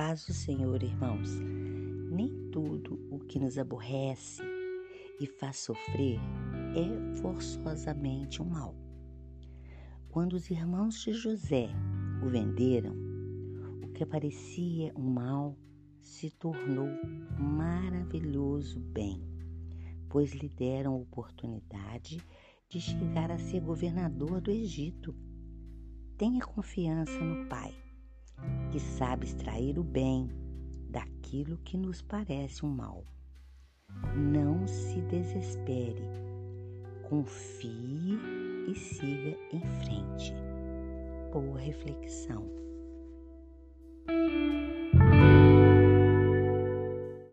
paz do Senhor, irmãos. Nem tudo o que nos aborrece e faz sofrer é forçosamente um mal. Quando os irmãos de José o venderam, o que parecia um mal se tornou maravilhoso bem, pois lhe deram oportunidade de chegar a ser governador do Egito. Tenha confiança no Pai que sabe extrair o bem daquilo que nos parece um mal. Não se desespere, confie e siga em frente. Boa reflexão.